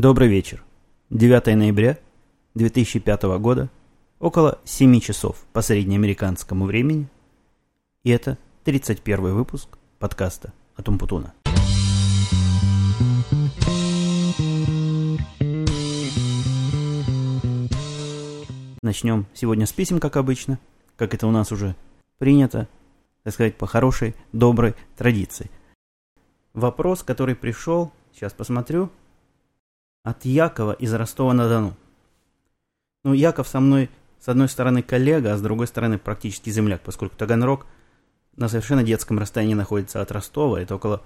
Добрый вечер. 9 ноября 2005 года, около 7 часов по среднеамериканскому времени. И это 31 выпуск подкаста от Умпутуна. Начнем сегодня с писем, как обычно, как это у нас уже принято, так сказать, по хорошей, доброй традиции. Вопрос, который пришел, сейчас посмотрю, от Якова из Ростова-на-Дону. Ну, Яков со мной, с одной стороны, коллега, а с другой стороны, практически земляк, поскольку Таганрог на совершенно детском расстоянии находится от Ростова. Это около,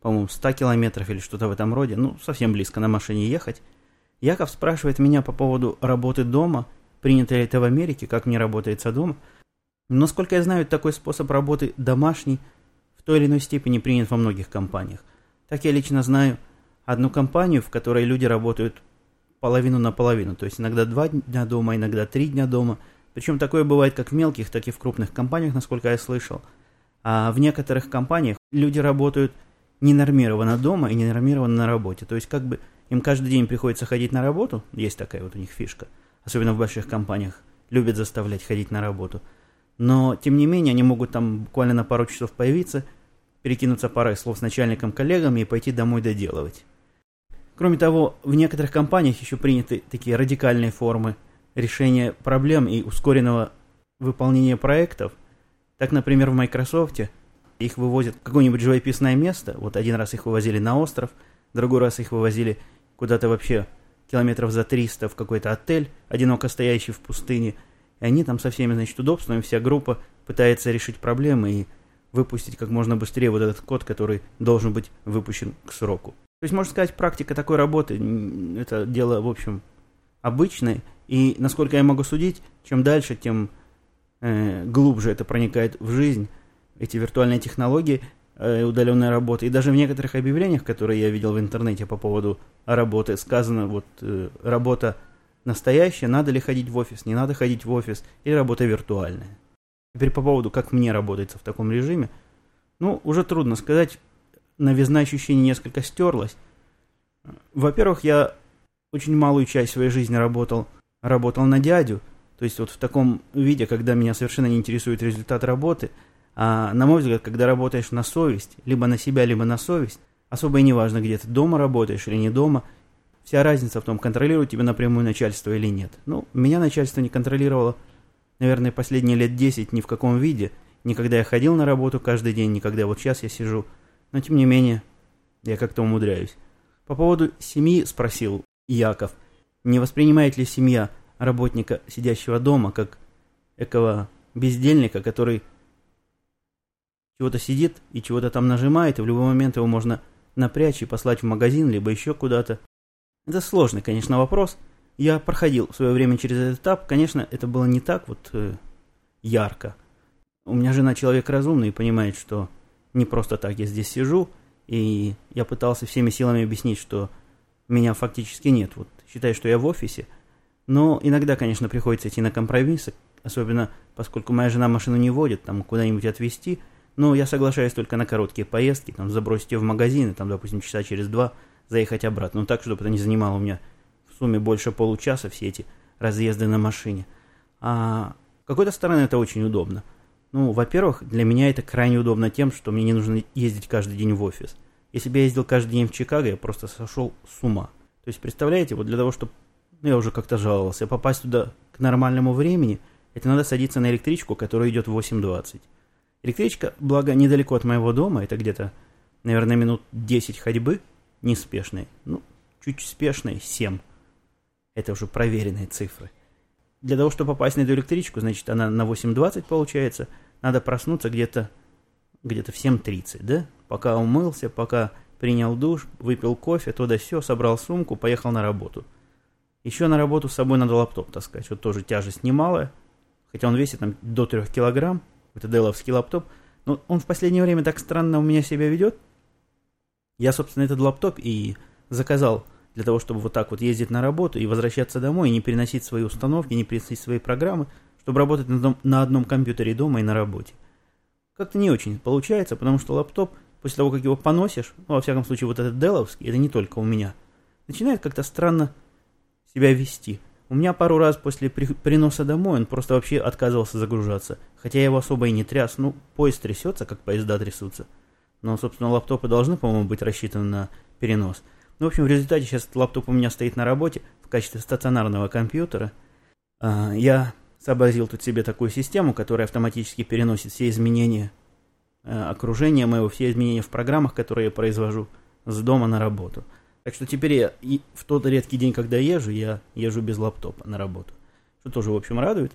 по-моему, 100 километров или что-то в этом роде. Ну, совсем близко на машине ехать. Яков спрашивает меня по поводу работы дома, принято ли это в Америке, как мне работается дома. Насколько я знаю, такой способ работы домашний в той или иной степени принят во многих компаниях. Так я лично знаю – одну компанию, в которой люди работают половину на половину. То есть иногда два дня дома, иногда три дня дома. Причем такое бывает как в мелких, так и в крупных компаниях, насколько я слышал. А в некоторых компаниях люди работают ненормированно дома и ненормированно на работе. То есть как бы им каждый день приходится ходить на работу, есть такая вот у них фишка, особенно в больших компаниях, любят заставлять ходить на работу. Но, тем не менее, они могут там буквально на пару часов появиться, перекинуться парой слов с начальником, коллегами и пойти домой доделывать. Кроме того, в некоторых компаниях еще приняты такие радикальные формы решения проблем и ускоренного выполнения проектов. Так, например, в Microsoft их вывозят в какое-нибудь живописное место. Вот один раз их вывозили на остров, другой раз их вывозили куда-то вообще километров за 300 в какой-то отель, одиноко стоящий в пустыне. И они там со всеми, значит, удобствами, вся группа пытается решить проблемы и выпустить как можно быстрее вот этот код, который должен быть выпущен к сроку. То есть, можно сказать, практика такой работы – это дело, в общем, обычное. И, насколько я могу судить, чем дальше, тем э, глубже это проникает в жизнь, эти виртуальные технологии, э, удаленная работа. И даже в некоторых объявлениях, которые я видел в интернете по поводу работы, сказано, вот, э, работа настоящая, надо ли ходить в офис, не надо ходить в офис, или работа виртуальная. Теперь по поводу, как мне работается в таком режиме, ну, уже трудно сказать, новизна ощущений несколько стерлась. Во-первых, я очень малую часть своей жизни работал, работал на дядю, то есть вот в таком виде, когда меня совершенно не интересует результат работы, а на мой взгляд, когда работаешь на совесть, либо на себя, либо на совесть, особо и не важно, где ты дома работаешь или не дома, вся разница в том, контролирует тебя напрямую начальство или нет. Ну, меня начальство не контролировало, наверное, последние лет 10 ни в каком виде, ни когда я ходил на работу каждый день, ни когда вот сейчас я сижу но тем не менее, я как-то умудряюсь. По поводу семьи спросил Яков, не воспринимает ли семья работника, сидящего дома, как экого бездельника, который чего-то сидит и чего-то там нажимает, и в любой момент его можно напрячь и послать в магазин, либо еще куда-то. Это сложный, конечно, вопрос. Я проходил в свое время через этот этап. Конечно, это было не так вот э, ярко. У меня жена человек разумный и понимает, что не просто так я здесь сижу, и я пытался всеми силами объяснить, что меня фактически нет. Вот считай, что я в офисе. Но иногда, конечно, приходится идти на компромиссы, особенно поскольку моя жена машину не водит, там куда-нибудь отвезти. Но я соглашаюсь только на короткие поездки, там забросить ее в магазин, и там, допустим, часа через два заехать обратно. Ну так, чтобы это не занимало у меня в сумме больше получаса все эти разъезды на машине. А с какой-то стороны это очень удобно. Ну, во-первых, для меня это крайне удобно тем, что мне не нужно ездить каждый день в офис. Если бы я ездил каждый день в Чикаго, я просто сошел с ума. То есть, представляете, вот для того, чтобы, ну, я уже как-то жаловался, попасть туда к нормальному времени, это надо садиться на электричку, которая идет в 8.20. Электричка, благо, недалеко от моего дома, это где-то, наверное, минут 10 ходьбы, неспешной. Ну, чуть спешной, 7. Это уже проверенные цифры. Для того, чтобы попасть на эту электричку, значит, она на 8.20 получается, надо проснуться где-то где-то в 7.30, да? Пока умылся, пока принял душ, выпил кофе, то да все, собрал сумку, поехал на работу. Еще на работу с собой надо лаптоп таскать, вот тоже тяжесть немалая, хотя он весит там до 3 килограмм, это деловский лаптоп, но он в последнее время так странно у меня себя ведет. Я, собственно, этот лаптоп и заказал для того, чтобы вот так вот ездить на работу и возвращаться домой, и не переносить свои установки, не переносить свои программы, чтобы работать на одном, на одном компьютере дома и на работе. Как-то не очень получается, потому что лаптоп, после того, как его поносишь, ну, во всяком случае, вот этот деловский, это не только у меня, начинает как-то странно себя вести. У меня пару раз после при приноса домой он просто вообще отказывался загружаться. Хотя я его особо и не тряс. Ну, поезд трясется, как поезда трясутся. Но, собственно, лаптопы должны, по-моему, быть рассчитаны на перенос. Ну, в общем, в результате сейчас лаптоп у меня стоит на работе в качестве стационарного компьютера. А, я сообразил тут себе такую систему, которая автоматически переносит все изменения э, окружения моего, все изменения в программах, которые я произвожу с дома на работу. Так что теперь я и в тот редкий день, когда езжу, я езжу без лаптопа на работу. Что тоже, в общем, радует.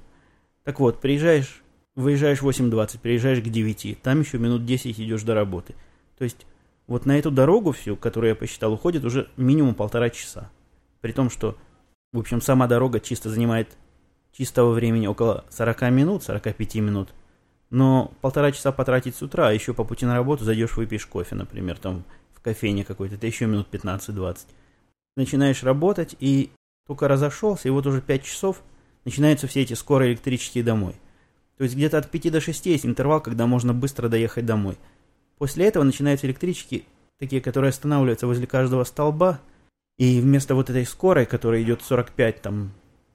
Так вот, приезжаешь, выезжаешь в 8.20, приезжаешь к 9, там еще минут 10 идешь до работы. То есть вот на эту дорогу всю, которую я посчитал, уходит уже минимум полтора часа. При том, что, в общем, сама дорога чисто занимает чистого времени около 40 минут, 45 минут. Но полтора часа потратить с утра, а еще по пути на работу зайдешь, выпьешь кофе, например, там в кофейне какой-то, это еще минут 15-20. Начинаешь работать, и только разошелся, и вот уже 5 часов начинаются все эти скорые электрические домой. То есть где-то от 5 до 6 есть интервал, когда можно быстро доехать домой. После этого начинаются электрички, такие, которые останавливаются возле каждого столба, и вместо вот этой скорой, которая идет 45, там,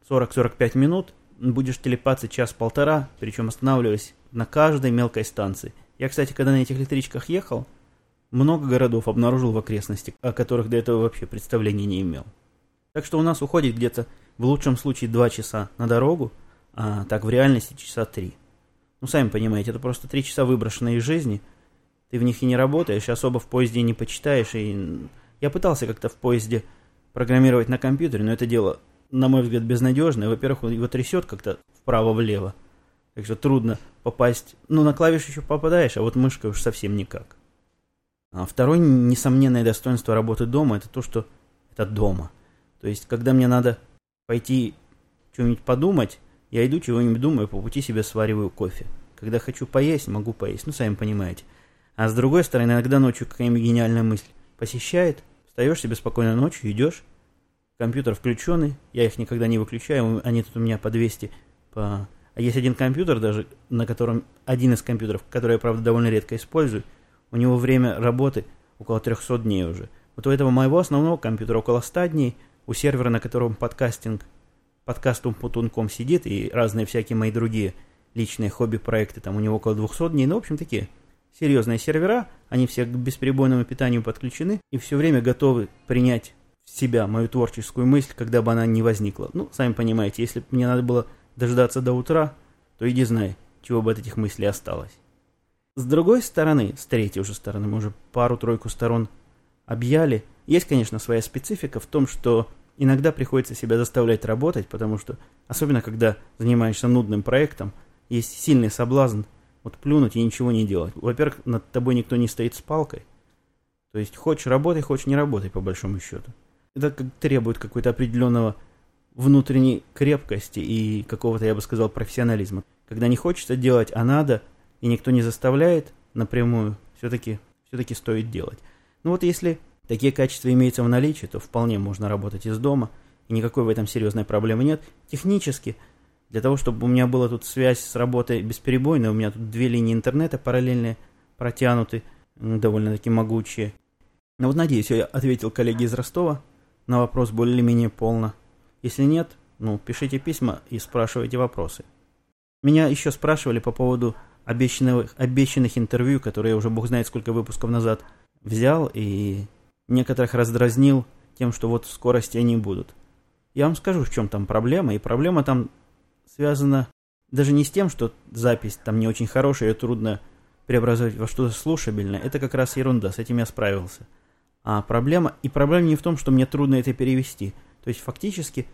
40-45 минут, будешь телепаться час-полтора, причем останавливаясь на каждой мелкой станции. Я, кстати, когда на этих электричках ехал, много городов обнаружил в окрестности, о которых до этого вообще представления не имел. Так что у нас уходит где-то в лучшем случае 2 часа на дорогу, а так в реальности часа 3. Ну, сами понимаете, это просто 3 часа выброшенные из жизни. Ты в них и не работаешь, особо в поезде не почитаешь. И... Я пытался как-то в поезде программировать на компьютере, но это дело на мой взгляд, безнадежный. Во-первых, его трясет как-то вправо-влево. Так что трудно попасть. Ну, на клавишу еще попадаешь, а вот мышкой уж совсем никак. А второе несомненное достоинство работы дома это то, что это дома. То есть, когда мне надо пойти что-нибудь подумать, я иду чего-нибудь думаю, по пути себе свариваю кофе. Когда хочу поесть, могу поесть. Ну, сами понимаете. А с другой стороны, иногда ночью какая-нибудь гениальная мысль. Посещает, встаешь себе спокойно ночью, идешь, компьютер включенный, я их никогда не выключаю, они тут у меня по 200, по... А есть один компьютер даже, на котором, один из компьютеров, который я, правда, довольно редко использую, у него время работы около 300 дней уже. Вот у этого моего основного компьютера около 100 дней, у сервера, на котором подкастинг, подкастум путунком сидит, и разные всякие мои другие личные хобби-проекты, там у него около 200 дней, ну, в общем, такие серьезные сервера, они все к бесперебойному питанию подключены и все время готовы принять себя, мою творческую мысль, когда бы она не возникла. Ну, сами понимаете, если бы мне надо было дождаться до утра, то иди знай, чего бы от этих мыслей осталось. С другой стороны, с третьей уже стороны, мы уже пару-тройку сторон объяли, есть, конечно, своя специфика в том, что иногда приходится себя заставлять работать, потому что, особенно когда занимаешься нудным проектом, есть сильный соблазн вот плюнуть и ничего не делать. Во-первых, над тобой никто не стоит с палкой. То есть, хочешь работай, хочешь не работай, по большому счету это требует какой-то определенного внутренней крепкости и какого-то, я бы сказал, профессионализма. Когда не хочется делать, а надо, и никто не заставляет напрямую, все-таки все-таки стоит делать. Ну вот если такие качества имеются в наличии, то вполне можно работать из дома, и никакой в этом серьезной проблемы нет. Технически, для того, чтобы у меня была тут связь с работой бесперебойной, у меня тут две линии интернета параллельные протянуты, довольно-таки могучие. Ну вот надеюсь, я ответил коллеге из Ростова на вопрос более-менее полно. Если нет, ну, пишите письма и спрашивайте вопросы. Меня еще спрашивали по поводу обещанных, обещанных интервью, которые я уже бог знает сколько выпусков назад взял и некоторых раздразнил тем, что вот в скорости они будут. Я вам скажу, в чем там проблема, и проблема там связана даже не с тем, что запись там не очень хорошая, ее трудно преобразовать во что-то слушабельное, это как раз ерунда, с этим я справился – а проблема, и проблема не в том, что мне трудно это перевести. То есть фактически,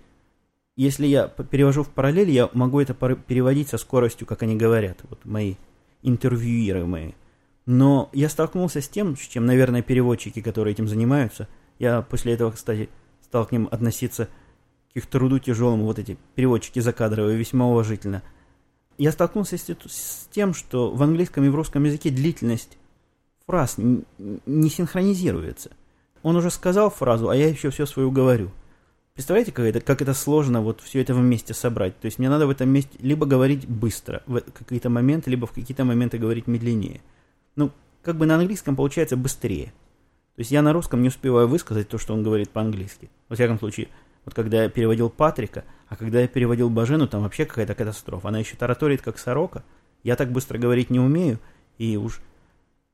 если я перевожу в параллель, я могу это переводить со скоростью, как они говорят, вот мои интервьюируемые. Но я столкнулся с тем, с чем, наверное, переводчики, которые этим занимаются, я после этого, кстати, стал к ним относиться их труду тяжелому, вот эти переводчики закадровые, весьма уважительно. Я столкнулся с, с тем, что в английском и в русском языке длительность фраз не синхронизируется. Он уже сказал фразу, а я еще все свою говорю. Представляете, как это, как это сложно вот все это вместе собрать? То есть мне надо в этом месте либо говорить быстро в какие-то моменты, либо в какие-то моменты говорить медленнее. Ну, как бы на английском получается быстрее. То есть я на русском не успеваю высказать то, что он говорит по-английски. Во всяком случае, вот когда я переводил Патрика, а когда я переводил Бажену, там вообще какая-то катастрофа. Она еще тараторит, как сорока. Я так быстро говорить не умею, и уж,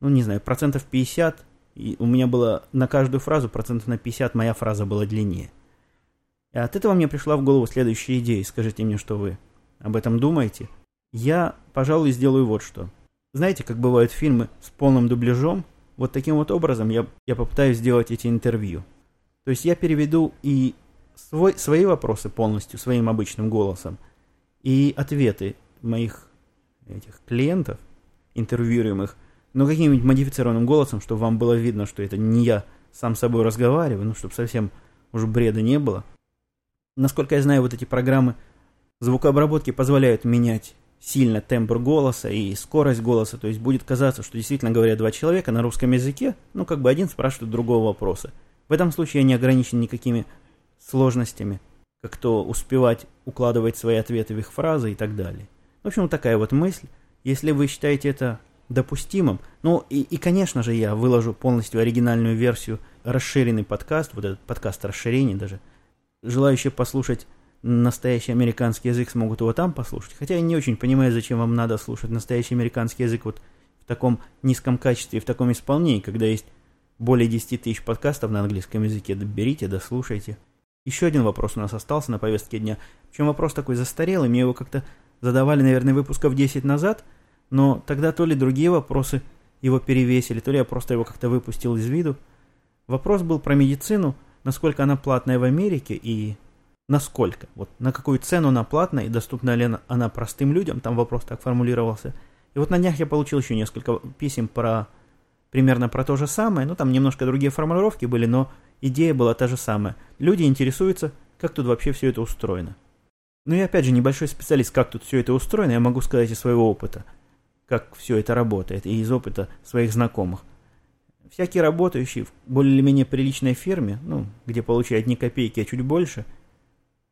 ну не знаю, процентов 50, и у меня было на каждую фразу процентов на 50 моя фраза была длиннее. И от этого мне пришла в голову следующая идея. Скажите мне, что вы об этом думаете. Я, пожалуй, сделаю вот что. Знаете, как бывают фильмы с полным дубляжом? Вот таким вот образом я, я попытаюсь сделать эти интервью. То есть я переведу и свой, свои вопросы полностью своим обычным голосом, и ответы моих этих клиентов, интервьюируемых, но каким-нибудь модифицированным голосом, чтобы вам было видно, что это не я сам с собой разговариваю, ну, чтобы совсем уже бреда не было. Насколько я знаю, вот эти программы звукообработки позволяют менять сильно тембр голоса и скорость голоса, то есть будет казаться, что действительно говорят два человека на русском языке, ну как бы один спрашивает другого вопроса. В этом случае я не ограничен никакими сложностями, как то успевать укладывать свои ответы в их фразы и так далее. В общем, такая вот мысль. Если вы считаете это допустимым, ну и, и конечно же я выложу полностью оригинальную версию, расширенный подкаст, вот этот подкаст расширений даже, желающие послушать настоящий американский язык смогут его там послушать. Хотя я не очень понимаю, зачем вам надо слушать настоящий американский язык вот в таком низком качестве в таком исполнении, когда есть более 10 тысяч подкастов на английском языке. Да берите, да слушайте. Еще один вопрос у нас остался на повестке дня. Причем вопрос такой застарелый, мне его как-то задавали, наверное, выпусков 10 назад, но тогда то ли другие вопросы его перевесили, то ли я просто его как-то выпустил из виду. Вопрос был про медицину, насколько она платная в Америке и насколько, вот на какую цену она платная и доступна ли она простым людям, там вопрос так формулировался. И вот на днях я получил еще несколько писем про примерно про то же самое, ну там немножко другие формулировки были, но идея была та же самая. Люди интересуются, как тут вообще все это устроено. Ну и опять же, небольшой специалист, как тут все это устроено, я могу сказать из своего опыта, как все это работает, и из опыта своих знакомых. Всякий работающий в более или менее приличной фирме, ну, где получает не копейки, а чуть больше –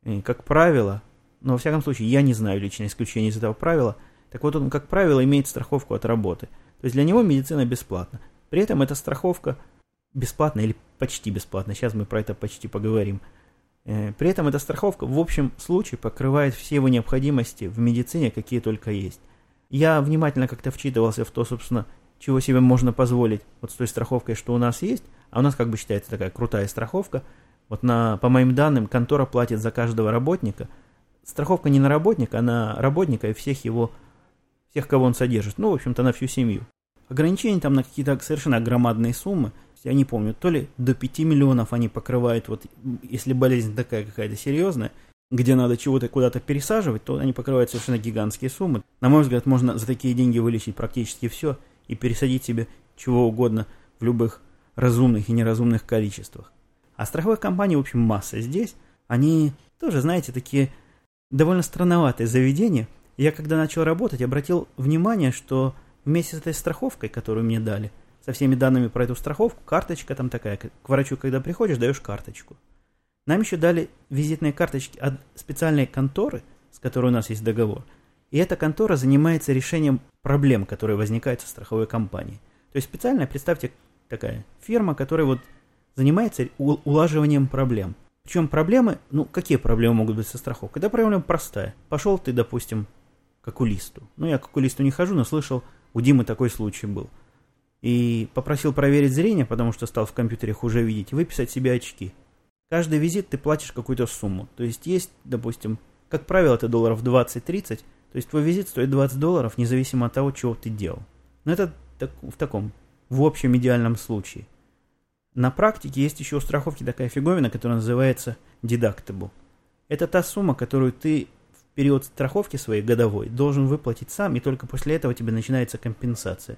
и, как правило, но во всяком случае я не знаю личное исключение из этого правила, так вот он, как правило, имеет страховку от работы. То есть для него медицина бесплатна. При этом эта страховка бесплатна или почти бесплатна. Сейчас мы про это почти поговорим. Э, при этом эта страховка в общем случае покрывает все его необходимости в медицине, какие только есть. Я внимательно как-то вчитывался в то, собственно, чего себе можно позволить вот с той страховкой, что у нас есть. А у нас как бы считается такая крутая страховка – вот на, по моим данным, контора платит за каждого работника. Страховка не на работника, а на работника и всех его, всех, кого он содержит. Ну, в общем-то, на всю семью. Ограничения там на какие-то совершенно громадные суммы. Я не помню, то ли до 5 миллионов они покрывают, вот если болезнь такая какая-то серьезная, где надо чего-то куда-то пересаживать, то они покрывают совершенно гигантские суммы. На мой взгляд, можно за такие деньги вылечить практически все и пересадить себе чего угодно в любых разумных и неразумных количествах. А страховых компаний, в общем, масса здесь. Они тоже, знаете, такие довольно странноватые заведения. Я когда начал работать, обратил внимание, что вместе с этой страховкой, которую мне дали, со всеми данными про эту страховку, карточка там такая, к врачу, когда приходишь, даешь карточку. Нам еще дали визитные карточки от специальной конторы, с которой у нас есть договор. И эта контора занимается решением проблем, которые возникают со страховой компанией. То есть специально, представьте, такая фирма, которая вот занимается улаживанием проблем. Причем проблемы, ну какие проблемы могут быть со страховкой? Да проблема простая. Пошел ты, допустим, к окулисту. Ну я к окулисту не хожу, но слышал, у Димы такой случай был. И попросил проверить зрение, потому что стал в компьютере хуже видеть, и выписать себе очки. Каждый визит ты платишь какую-то сумму. То есть есть, допустим, как правило, это долларов 20-30, то есть твой визит стоит 20 долларов, независимо от того, чего ты делал. Но это так, в таком, в общем идеальном случае. На практике есть еще у страховки такая фиговина, которая называется deductible. Это та сумма, которую ты в период страховки своей годовой должен выплатить сам, и только после этого тебе начинается компенсация.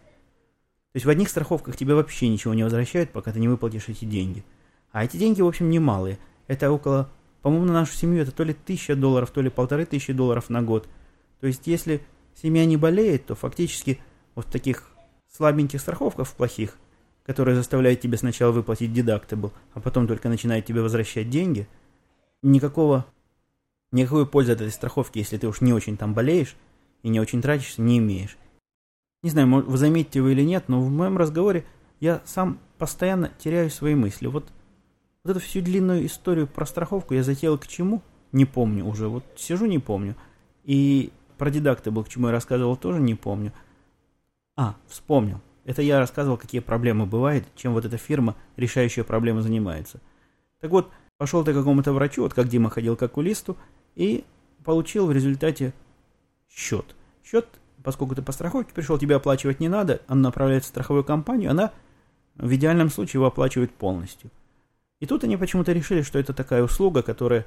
То есть в одних страховках тебе вообще ничего не возвращают, пока ты не выплатишь эти деньги. А эти деньги, в общем, немалые. Это около, по-моему, на нашу семью это то ли тысяча долларов, то ли полторы тысячи долларов на год. То есть если семья не болеет, то фактически вот таких слабеньких страховках плохих которая заставляет тебя сначала выплатить дедактабл, а потом только начинает тебе возвращать деньги, никакого, никакой пользы от этой страховки, если ты уж не очень там болеешь и не очень тратишься, не имеешь. Не знаю, вы заметите вы или нет, но в моем разговоре я сам постоянно теряю свои мысли. Вот, вот эту всю длинную историю про страховку я затеял к чему? Не помню уже. Вот сижу, не помню. И про дидакты был, к чему я рассказывал, тоже не помню. А, вспомнил. Это я рассказывал, какие проблемы бывают, чем вот эта фирма, решающая проблемы, занимается. Так вот, пошел ты к какому-то врачу, вот как Дима ходил к окулисту, и получил в результате счет. Счет, поскольку ты по страховке пришел, тебе оплачивать не надо, он направляется в страховую компанию, она в идеальном случае его оплачивает полностью. И тут они почему-то решили, что это такая услуга, которая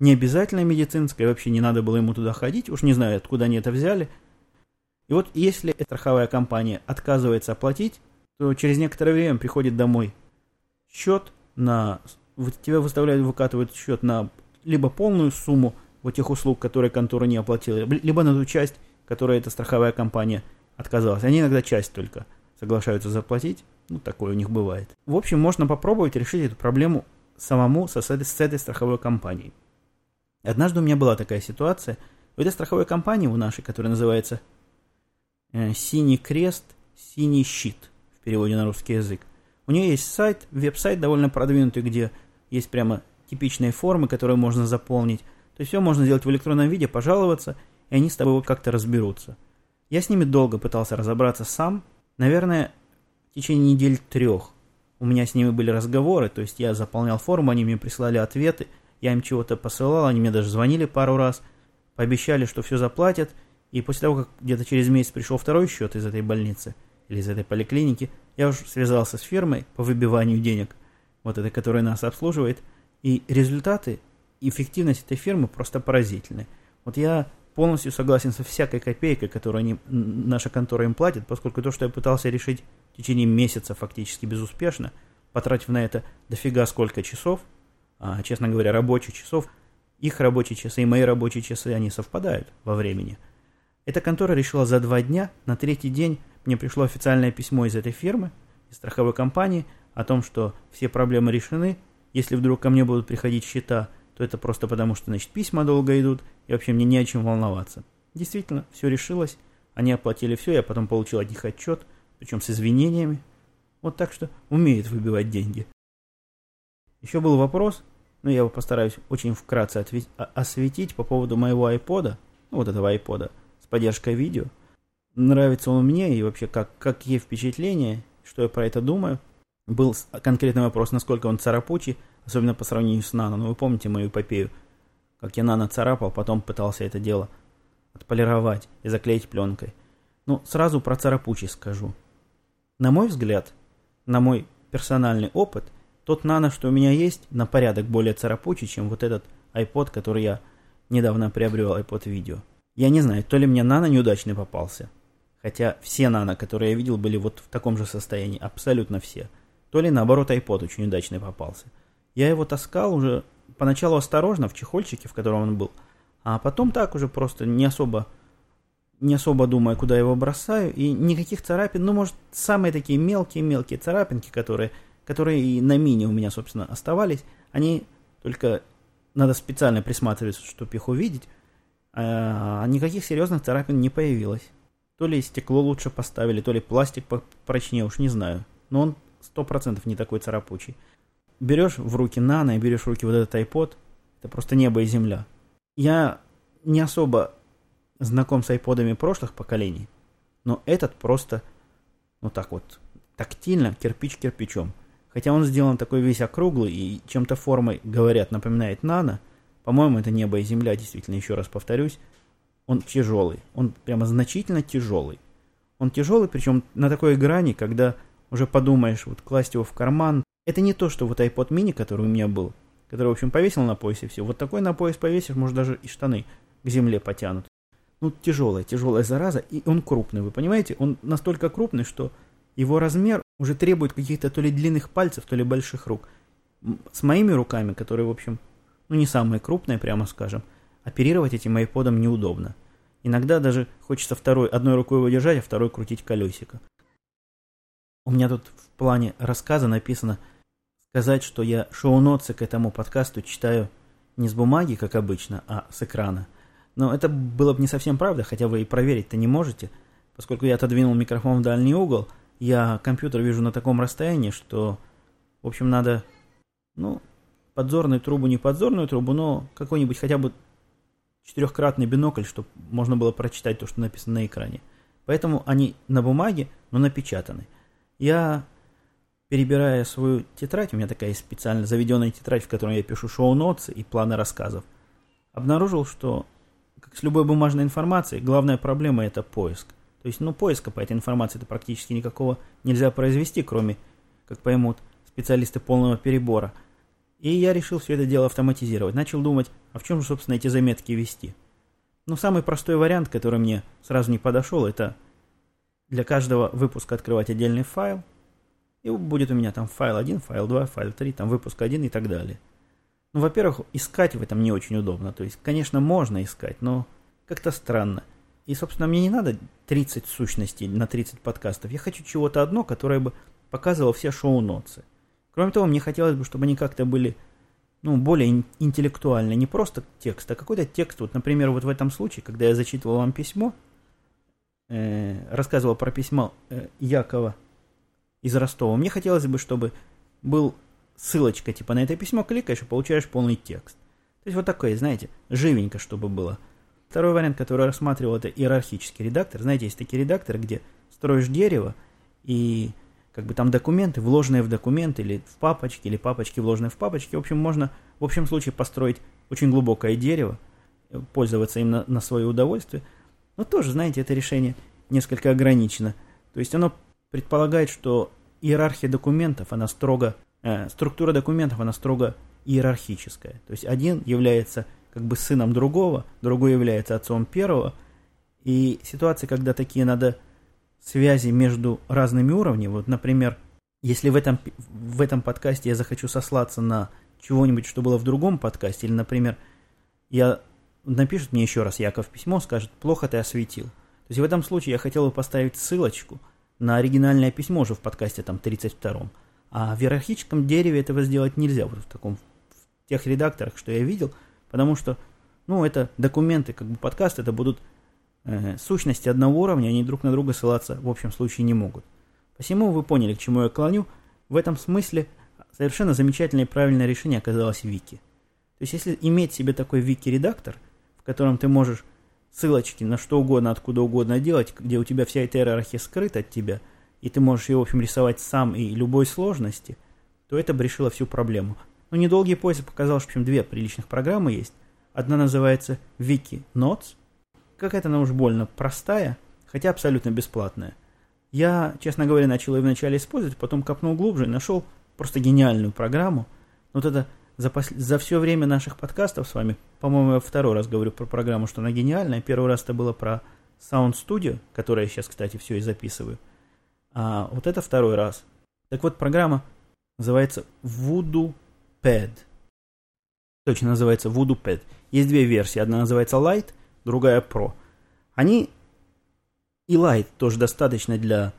не обязательно медицинская, вообще не надо было ему туда ходить, уж не знаю, откуда они это взяли – и вот если страховая компания отказывается оплатить, то через некоторое время приходит домой счет на... Тебя выставляют, выкатывают счет на либо полную сумму вот тех услуг, которые контора не оплатила, либо на ту часть, которую эта страховая компания отказалась. Они иногда часть только соглашаются заплатить. Ну, такое у них бывает. В общем, можно попробовать решить эту проблему самому со, с, этой, страховой компанией. Однажды у меня была такая ситуация. В этой страховой компании у нашей, которая называется Э, синий крест, синий щит в переводе на русский язык. У нее есть сайт, веб-сайт довольно продвинутый, где есть прямо типичные формы, которые можно заполнить. То есть все можно сделать в электронном виде, пожаловаться, и они с тобой как-то разберутся. Я с ними долго пытался разобраться сам. Наверное, в течение недель трех у меня с ними были разговоры, то есть я заполнял форму, они мне присылали ответы, я им чего-то посылал, они мне даже звонили пару раз, пообещали, что все заплатят – и после того, как где-то через месяц пришел второй счет из этой больницы или из этой поликлиники, я уже связался с фирмой по выбиванию денег, вот этой, которая нас обслуживает, и результаты, эффективность этой фирмы просто поразительны. Вот я полностью согласен со всякой копейкой, которую они, наша контора им платит, поскольку то, что я пытался решить в течение месяца фактически безуспешно, потратив на это дофига сколько часов, а, честно говоря, рабочих часов, их рабочие часы и мои рабочие часы, они совпадают во времени – эта контора решила за два дня, на третий день мне пришло официальное письмо из этой фирмы, из страховой компании, о том, что все проблемы решены. Если вдруг ко мне будут приходить счета, то это просто потому, что, значит, письма долго идут, и вообще мне не о чем волноваться. Действительно, все решилось, они оплатили все, я потом получил от них отчет, причем с извинениями. Вот так что умеет выбивать деньги. Еще был вопрос, но я его постараюсь очень вкратце осветить по поводу моего айпода, ну, вот этого айпода – поддержкой видео. Нравится он мне и вообще как, какие впечатления, что я про это думаю. Был конкретный вопрос, насколько он царапучий, особенно по сравнению с Нано. Ну вы помните мою эпопею, как я Нано царапал, потом пытался это дело отполировать и заклеить пленкой. Ну, сразу про царапучий скажу. На мой взгляд, на мой персональный опыт, тот нано, что у меня есть, на порядок более царапучий, чем вот этот iPod, который я недавно приобрел, iPod видео. Я не знаю, то ли мне нано неудачный попался, хотя все нано, которые я видел, были вот в таком же состоянии, абсолютно все. То ли наоборот iPod очень удачный попался. Я его таскал уже поначалу осторожно в чехольчике, в котором он был, а потом так уже просто не особо не особо думая, куда его бросаю, и никаких царапин, ну, может, самые такие мелкие-мелкие царапинки, которые, которые и на мини у меня, собственно, оставались, они только надо специально присматриваться, чтобы их увидеть, а никаких серьезных царапин не появилось. То ли стекло лучше поставили, то ли пластик прочнее, уж не знаю. Но он сто процентов не такой царапучий. Берешь в руки нано и берешь в руки вот этот iPod, это просто небо и земля. Я не особо знаком с айподами прошлых поколений, но этот просто, ну так вот, тактильно, кирпич кирпичом. Хотя он сделан такой весь округлый и чем-то формой, говорят, напоминает нано, по-моему, это небо и земля, действительно, еще раз повторюсь. Он тяжелый, он прямо значительно тяжелый. Он тяжелый, причем на такой грани, когда уже подумаешь, вот класть его в карман. Это не то, что вот iPod mini, который у меня был, который, в общем, повесил на поясе все. Вот такой на пояс повесишь, может, даже и штаны к земле потянут. Ну, тяжелая, тяжелая зараза, и он крупный, вы понимаете? Он настолько крупный, что его размер уже требует каких-то то ли длинных пальцев, то ли больших рук. С моими руками, которые, в общем, ну не самые крупные, прямо скажем, оперировать этим айподом неудобно. Иногда даже хочется второй, одной рукой его держать, а второй крутить колесико. У меня тут в плане рассказа написано сказать, что я шоу-ноты к этому подкасту читаю не с бумаги, как обычно, а с экрана. Но это было бы не совсем правда, хотя вы и проверить-то не можете, поскольку я отодвинул микрофон в дальний угол, я компьютер вижу на таком расстоянии, что, в общем, надо, ну, подзорную трубу, не подзорную трубу, но какой-нибудь хотя бы четырехкратный бинокль, чтобы можно было прочитать то, что написано на экране. Поэтому они на бумаге, но напечатаны. Я, перебирая свою тетрадь, у меня такая специально заведенная тетрадь, в которой я пишу шоу-ноты и планы рассказов, обнаружил, что, как с любой бумажной информацией, главная проблема – это поиск. То есть, ну, поиска по этой информации-то практически никакого нельзя произвести, кроме, как поймут специалисты полного перебора. И я решил все это дело автоматизировать. Начал думать, а в чем же, собственно, эти заметки вести? Ну, самый простой вариант, который мне сразу не подошел, это для каждого выпуска открывать отдельный файл. И будет у меня там файл 1, файл 2, файл 3, там выпуск 1 и так далее. Ну, во-первых, искать в этом не очень удобно. То есть, конечно, можно искать, но как-то странно. И, собственно, мне не надо 30 сущностей на 30 подкастов. Я хочу чего-то одно, которое бы показывало все шоу-ноцы. Кроме того, мне хотелось бы, чтобы они как-то были ну, более интеллектуальные. Не просто текст, а какой-то текст. Вот, например, вот в этом случае, когда я зачитывал вам письмо, э, рассказывал про письмо э, Якова из Ростова, мне хотелось бы, чтобы был ссылочка типа на это письмо, кликаешь и получаешь полный текст. То есть вот такое, знаете, живенько, чтобы было. Второй вариант, который рассматривал, это иерархический редактор. Знаете, есть такие редакторы, где строишь дерево, и как бы там документы, вложенные в документ, или в папочки, или папочки, вложенные в папочки. В общем, можно в общем случае построить очень глубокое дерево, пользоваться им на, на свое удовольствие. Но тоже, знаете, это решение несколько ограничено. То есть оно предполагает, что иерархия документов, она строго Э, структура документов, она строго иерархическая. То есть один является как бы сыном другого, другой является отцом первого. И ситуации, когда такие надо связи между разными уровнями, вот, например, если в этом, в этом подкасте я захочу сослаться на чего-нибудь, что было в другом подкасте, или, например, я напишет мне еще раз Яков письмо, скажет, плохо ты осветил. То есть в этом случае я хотел бы поставить ссылочку на оригинальное письмо уже в подкасте там 32-м. А в иерархическом дереве этого сделать нельзя, вот в таком, в тех редакторах, что я видел, потому что, ну, это документы, как бы подкаст, это будут э, сущности одного уровня, они друг на друга ссылаться в общем случае не могут. Посему вы поняли, к чему я клоню. В этом смысле совершенно замечательное и правильное решение оказалось Вики. То есть, если иметь себе такой Вики-редактор, в котором ты можешь ссылочки на что угодно, откуда угодно делать, где у тебя вся эта иерархия скрыта от тебя – и ты можешь ее, в общем, рисовать сам и любой сложности, то это бы решило всю проблему. Но недолгий поиск показал, что в общем, две приличных программы есть. Одна называется Wiki Notes. Какая-то она уж больно простая, хотя абсолютно бесплатная. Я, честно говоря, начал ее вначале использовать, потом копнул глубже и нашел просто гениальную программу. Вот это за, пос... за все время наших подкастов с вами, по-моему, я второй раз говорю про программу, что она гениальная. Первый раз это было про Sound Studio, которое я сейчас, кстати, все и записываю. А вот это второй раз. Так вот, программа называется Voodoo Pad. Точно называется Voodoo Pad. Есть две версии. Одна называется Light, другая Pro. Они и Light тоже достаточно для...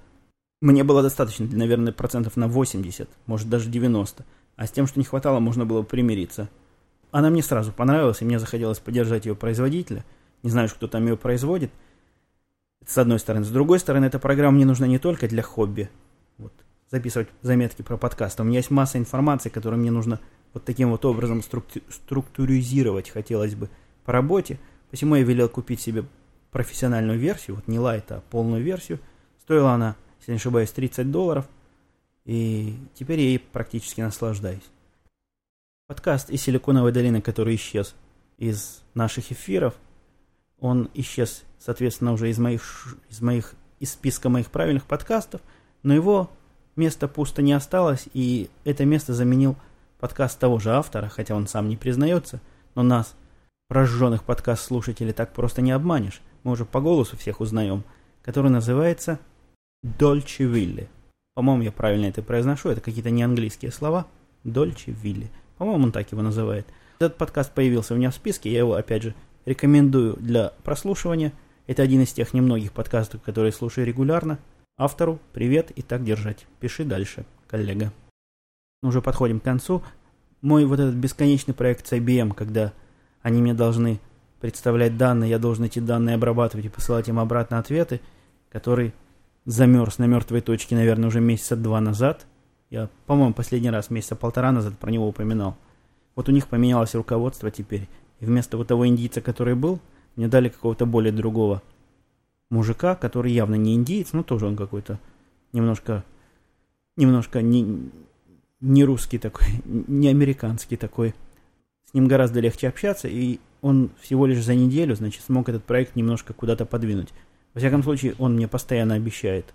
Мне было достаточно, для, наверное, процентов на 80, может даже 90. А с тем, что не хватало, можно было примириться. Она мне сразу понравилась, и мне захотелось поддержать ее производителя. Не знаю, кто там ее производит – с одной стороны. С другой стороны, эта программа мне нужна не только для хобби. Вот, записывать заметки про подкаст. У меня есть масса информации, которую мне нужно вот таким вот образом структу структуризировать хотелось бы по работе. Посему я велел купить себе профессиональную версию, вот не лайт, а полную версию. Стоила она, если не ошибаюсь, 30 долларов. И теперь я ей практически наслаждаюсь. Подкаст из Силиконовой долины, который исчез из наших эфиров, он исчез соответственно, уже из моих, из моих из списка моих правильных подкастов, но его место пусто не осталось, и это место заменил подкаст того же автора, хотя он сам не признается, но нас, прожженных подкаст-слушателей, так просто не обманешь. Мы уже по голосу всех узнаем, который называется Дольче Вилли. По-моему, я правильно это произношу, это какие-то не английские слова. Дольче Вилли. По-моему, он так его называет. Этот подкаст появился у меня в списке, я его, опять же, рекомендую для прослушивания – это один из тех немногих подкастов, которые слушаю регулярно. Автору привет и так держать. Пиши дальше, коллега. Мы уже подходим к концу. Мой вот этот бесконечный проект с IBM, когда они мне должны представлять данные, я должен эти данные обрабатывать и посылать им обратно ответы, который замерз на мертвой точке, наверное, уже месяца два назад. Я, по-моему, последний раз месяца полтора назад про него упоминал. Вот у них поменялось руководство теперь. И вместо вот того индийца, который был, мне дали какого-то более другого мужика, который явно не индиец, но тоже он какой-то немножко, немножко не, не русский такой, не американский такой. С ним гораздо легче общаться, и он всего лишь за неделю, значит, смог этот проект немножко куда-то подвинуть. Во всяком случае, он мне постоянно обещает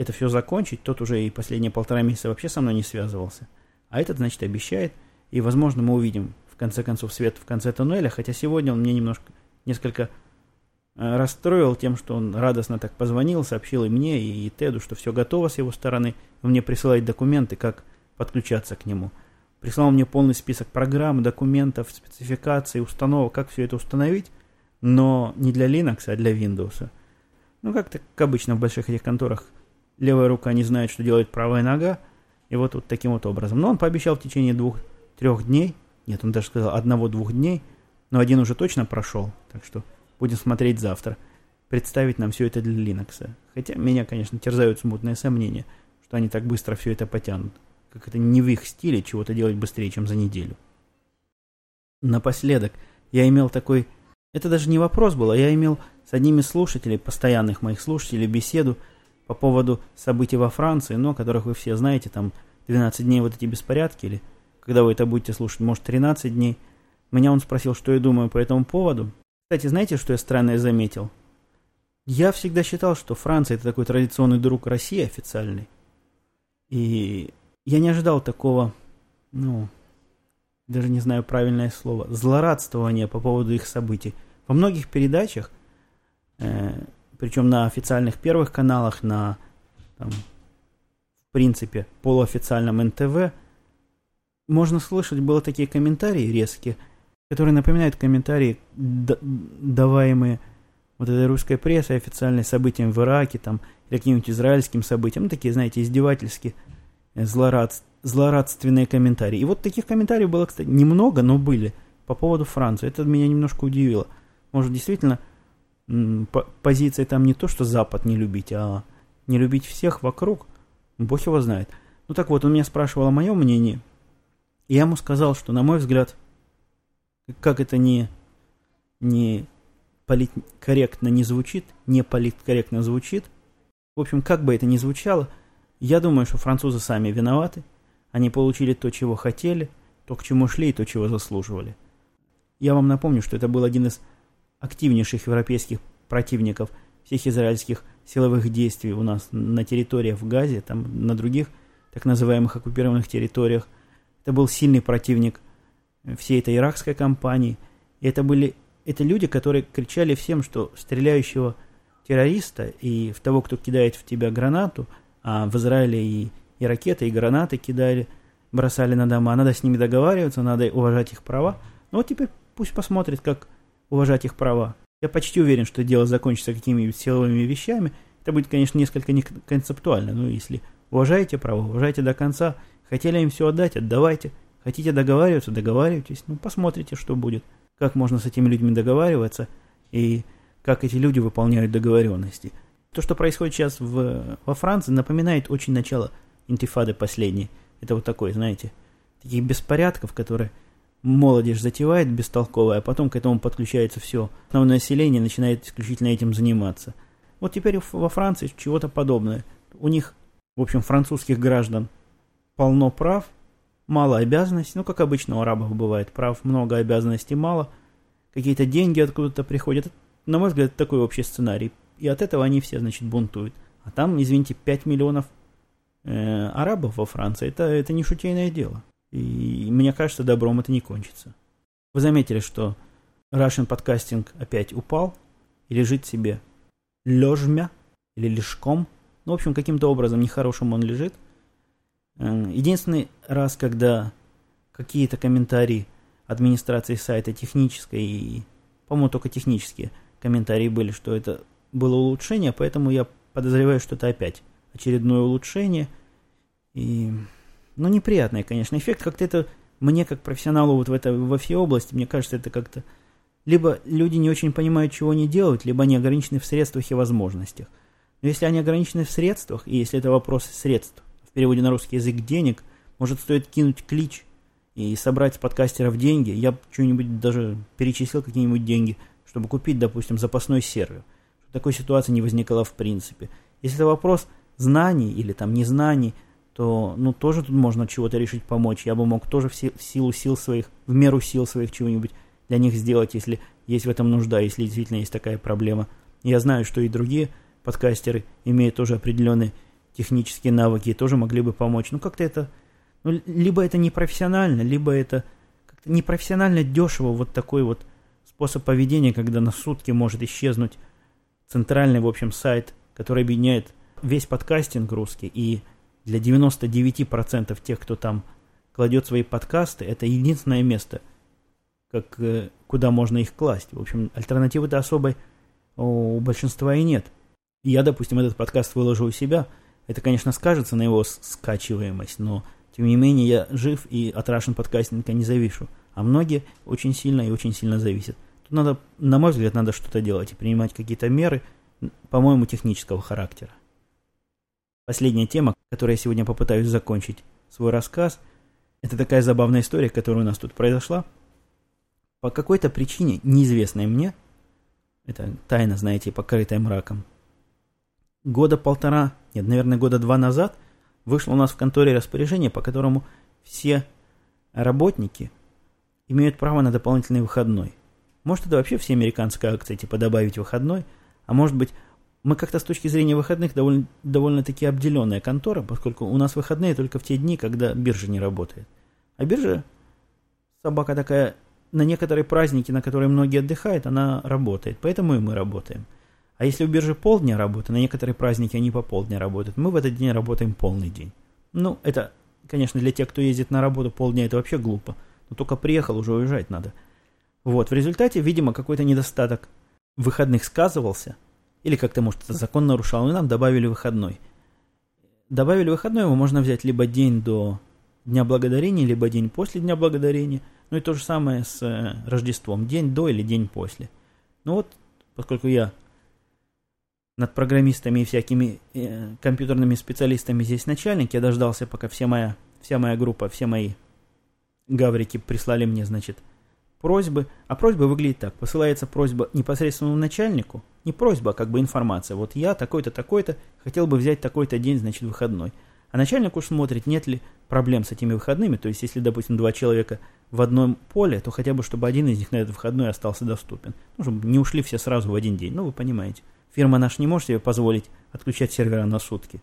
это все закончить. Тот уже и последние полтора месяца вообще со мной не связывался. А этот, значит, обещает. И, возможно, мы увидим, в конце концов, свет в конце туннеля. Хотя сегодня он мне немножко, несколько э, расстроил тем, что он радостно так позвонил, сообщил и мне, и, Теду, что все готово с его стороны. Он мне присылает документы, как подключаться к нему. Прислал мне полный список программ, документов, спецификаций, установок, как все это установить, но не для Linux, а для Windows. Ну, как-то, как обычно в больших этих конторах, левая рука не знает, что делает правая нога, и вот, вот таким вот образом. Но он пообещал в течение двух-трех дней, нет, он даже сказал одного-двух дней, но один уже точно прошел, так что будем смотреть завтра, представить нам все это для Linux. Хотя меня, конечно, терзают смутные сомнения, что они так быстро все это потянут как это не в их стиле чего-то делать быстрее, чем за неделю. Напоследок, я имел такой... Это даже не вопрос был, а я имел с одним из слушателей, постоянных моих слушателей, беседу по поводу событий во Франции, но которых вы все знаете, там 12 дней вот эти беспорядки, или когда вы это будете слушать, может 13 дней. Меня он спросил, что я думаю по этому поводу. Кстати, знаете, что я странное заметил? Я всегда считал, что Франция это такой традиционный друг России официальный. И я не ожидал такого, ну, даже не знаю правильное слово, злорадствования по поводу их событий. Во многих передачах, причем на официальных первых каналах, на, там, в принципе, полуофициальном НТВ, можно слышать, было такие комментарии резкие, которые напоминают комментарии, даваемые вот этой русской прессой, официальным событиям в Ираке, там, или каким-нибудь израильским событиям, ну, такие, знаете, издевательские злорад, злорадственные комментарии. И вот таких комментариев было, кстати, немного, но были по поводу Франции. Это меня немножко удивило. Может, действительно, позиция там не то, что Запад не любить, а не любить всех вокруг. Бог его знает. Ну так вот, он меня спрашивал о моем мнении. И я ему сказал, что, на мой взгляд, как это не, не политкорректно не звучит, не политкорректно звучит, в общем, как бы это ни звучало – я думаю, что французы сами виноваты. Они получили то, чего хотели, то, к чему шли и то, чего заслуживали. Я вам напомню, что это был один из активнейших европейских противников всех израильских силовых действий у нас на территории в Газе, там на других так называемых оккупированных территориях. Это был сильный противник всей этой иракской кампании. И это были это люди, которые кричали всем, что стреляющего террориста и в того, кто кидает в тебя гранату – а в Израиле и, и ракеты, и гранаты кидали, бросали на дома. Надо с ними договариваться, надо уважать их права. Ну вот теперь пусть посмотрит, как уважать их права. Я почти уверен, что дело закончится какими-нибудь силовыми вещами. Это будет, конечно, несколько не концептуально, но если уважаете права, уважайте до конца. Хотели им все отдать, отдавайте. Хотите договариваться, договаривайтесь. Ну, посмотрите, что будет. Как можно с этими людьми договариваться и как эти люди выполняют договоренности. То, что происходит сейчас в, во Франции, напоминает очень начало интифады последней. Это вот такой, знаете, таких беспорядков, которые молодежь затевает бестолковая, а потом к этому подключается все. Основное население начинает исключительно этим заниматься. Вот теперь во Франции чего-то подобное. У них, в общем, французских граждан полно прав, мало обязанностей. Ну, как обычно у арабов бывает. Прав много, обязанностей мало. Какие-то деньги откуда-то приходят. На мой взгляд, такой общий сценарий и от этого они все, значит, бунтуют. А там, извините, 5 миллионов э, арабов во Франции, это, это не шутейное дело. И мне кажется, добром это не кончится. Вы заметили, что Russian подкастинг опять упал и лежит себе лежмя или лежком. Ну, в общем, каким-то образом нехорошим он лежит. Э, единственный раз, когда какие-то комментарии администрации сайта технической, и, по-моему, только технические комментарии были, что это было улучшение, поэтому я подозреваю, что это опять очередное улучшение. И, ну, неприятный, конечно, эффект. Как-то это мне, как профессионалу вот в это, во всей области, мне кажется, это как-то... Либо люди не очень понимают, чего они делают, либо они ограничены в средствах и возможностях. Но если они ограничены в средствах, и если это вопрос средств, в переводе на русский язык денег, может стоит кинуть клич и собрать с подкастеров деньги, я что-нибудь даже перечислил какие-нибудь деньги, чтобы купить, допустим, запасной сервер. Такой ситуации не возникало в принципе. Если это вопрос знаний или там незнаний, то ну тоже тут можно чего-то решить помочь. Я бы мог тоже в, си- в силу сил своих, в меру сил своих чего-нибудь для них сделать, если есть в этом нужда, если действительно есть такая проблема. Я знаю, что и другие подкастеры имеют тоже определенные технические навыки и тоже могли бы помочь. Ну, как-то это... Ну, либо это непрофессионально, либо это как-то непрофессионально дешево вот такой вот способ поведения, когда на сутки может исчезнуть центральный, в общем, сайт, который объединяет весь подкастинг русский, и для 99% тех, кто там кладет свои подкасты, это единственное место, как, э, куда можно их класть. В общем, альтернативы-то особой у большинства и нет. Я, допустим, этот подкаст выложу у себя. Это, конечно, скажется на его скачиваемость, но, тем не менее, я жив и от Russian подкастинга не завишу. А многие очень сильно и очень сильно зависят. Тут надо, на мой взгляд, надо что-то делать и принимать какие-то меры, по-моему, технического характера. Последняя тема, которой я сегодня попытаюсь закончить свой рассказ, это такая забавная история, которая у нас тут произошла. По какой-то причине, неизвестной мне, это тайна, знаете, покрытая мраком, года полтора, нет, наверное, года два назад вышло у нас в конторе распоряжение, по которому все работники имеют право на дополнительный выходной. Может, это вообще все американская акция, типа добавить выходной, а может быть, мы как-то с точки зрения выходных довольно, довольно-таки обделенная контора, поскольку у нас выходные только в те дни, когда биржа не работает. А биржа, собака такая, на некоторые праздники, на которые многие отдыхают, она работает. Поэтому и мы работаем. А если у биржи полдня работы, на некоторые праздники они по полдня работают, мы в этот день работаем полный день. Ну, это, конечно, для тех, кто ездит на работу полдня, это вообще глупо. Но только приехал, уже уезжать надо. Вот, в результате, видимо, какой-то недостаток выходных сказывался – или как-то, может, это закон нарушал, и нам добавили выходной. Добавили выходной, его можно взять либо день до Дня Благодарения, либо день после Дня Благодарения. Ну и то же самое с э, Рождеством. День до или день после. Ну вот, поскольку я над программистами и всякими э, компьютерными специалистами здесь начальник, я дождался, пока вся моя, вся моя группа, все мои гаврики прислали мне, значит, просьбы. А просьба выглядит так. Посылается просьба непосредственному начальнику. Не просьба, а как бы информация. Вот я такой-то, такой-то, хотел бы взять такой-то день, значит, выходной. А начальник уж смотрит, нет ли проблем с этими выходными. То есть, если, допустим, два человека в одном поле, то хотя бы, чтобы один из них на этот выходной остался доступен. Ну, чтобы не ушли все сразу в один день. Ну, вы понимаете. Фирма наша не может себе позволить отключать сервера на сутки.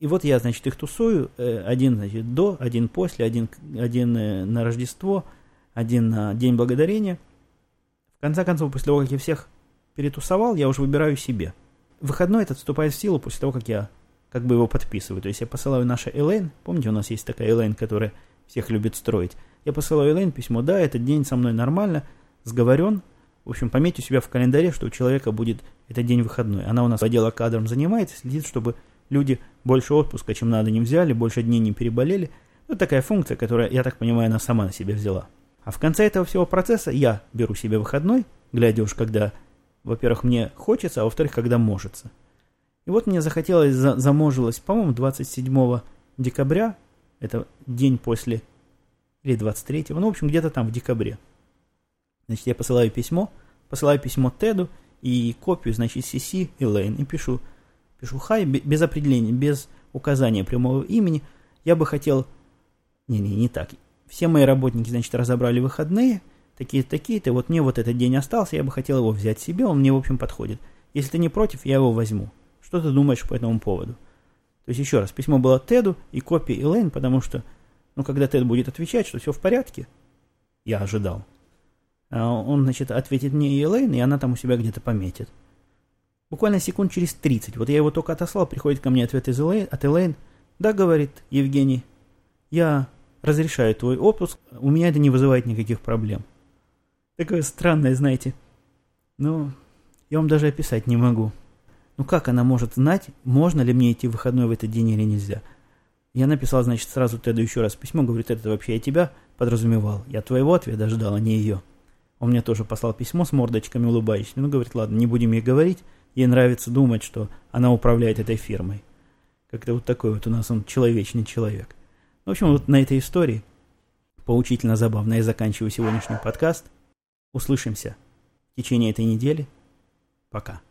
И вот я, значит, их тусую. Э, один, значит, до, один после, один, один э, на Рождество – один на День Благодарения. В конце концов, после того, как я всех перетусовал, я уже выбираю себе. Выходной этот вступает в силу после того, как я как бы его подписываю. То есть я посылаю наша Элейн, помните, у нас есть такая Элейн, которая всех любит строить. Я посылаю Элейн письмо, да, этот день со мной нормально, сговорен. В общем, пометьте у себя в календаре, что у человека будет этот день выходной. Она у нас отдела кадром занимается, следит, чтобы люди больше отпуска, чем надо, не взяли, больше дней не переболели. Вот такая функция, которая, я так понимаю, она сама на себя взяла. А в конце этого всего процесса я беру себе выходной, глядя уж когда, во-первых, мне хочется, а во-вторых, когда можется. И вот мне захотелось, за, заможилось, по-моему, 27 декабря, это день после, или 23, ну, в общем, где-то там в декабре. Значит, я посылаю письмо, посылаю письмо Теду и копию, значит, CC и Лейн, и пишу, пишу хай, без определения, без указания прямого имени, я бы хотел, не-не, не так, все мои работники, значит, разобрали выходные, такие-то, такие-то, вот мне вот этот день остался, я бы хотел его взять себе, он мне, в общем, подходит. Если ты не против, я его возьму. Что ты думаешь по этому поводу? То есть, еще раз, письмо было Теду и копия Элейн, потому что, ну, когда Тед будет отвечать, что все в порядке, я ожидал, а он, значит, ответит мне и Элейн, и она там у себя где-то пометит. Буквально секунд через 30, вот я его только отослал, приходит ко мне ответ из Элейн, от Элейн, да, говорит Евгений, я разрешаю твой отпуск, у меня это не вызывает никаких проблем. Такое странное, знаете. Ну, я вам даже описать не могу. Ну как она может знать, можно ли мне идти в выходной в этот день или нельзя? Я написал, значит, сразу Теду еще раз письмо, говорит, это вообще я тебя подразумевал. Я твоего ответа ждал, а не ее. Он мне тоже послал письмо с мордочками улыбающимися. Ну, говорит, ладно, не будем ей говорить. ей нравится думать, что она управляет этой фирмой. Как-то вот такой вот у нас он человечный человек. В общем, вот на этой истории, поучительно забавно, я заканчиваю сегодняшний подкаст. Услышимся в течение этой недели. Пока.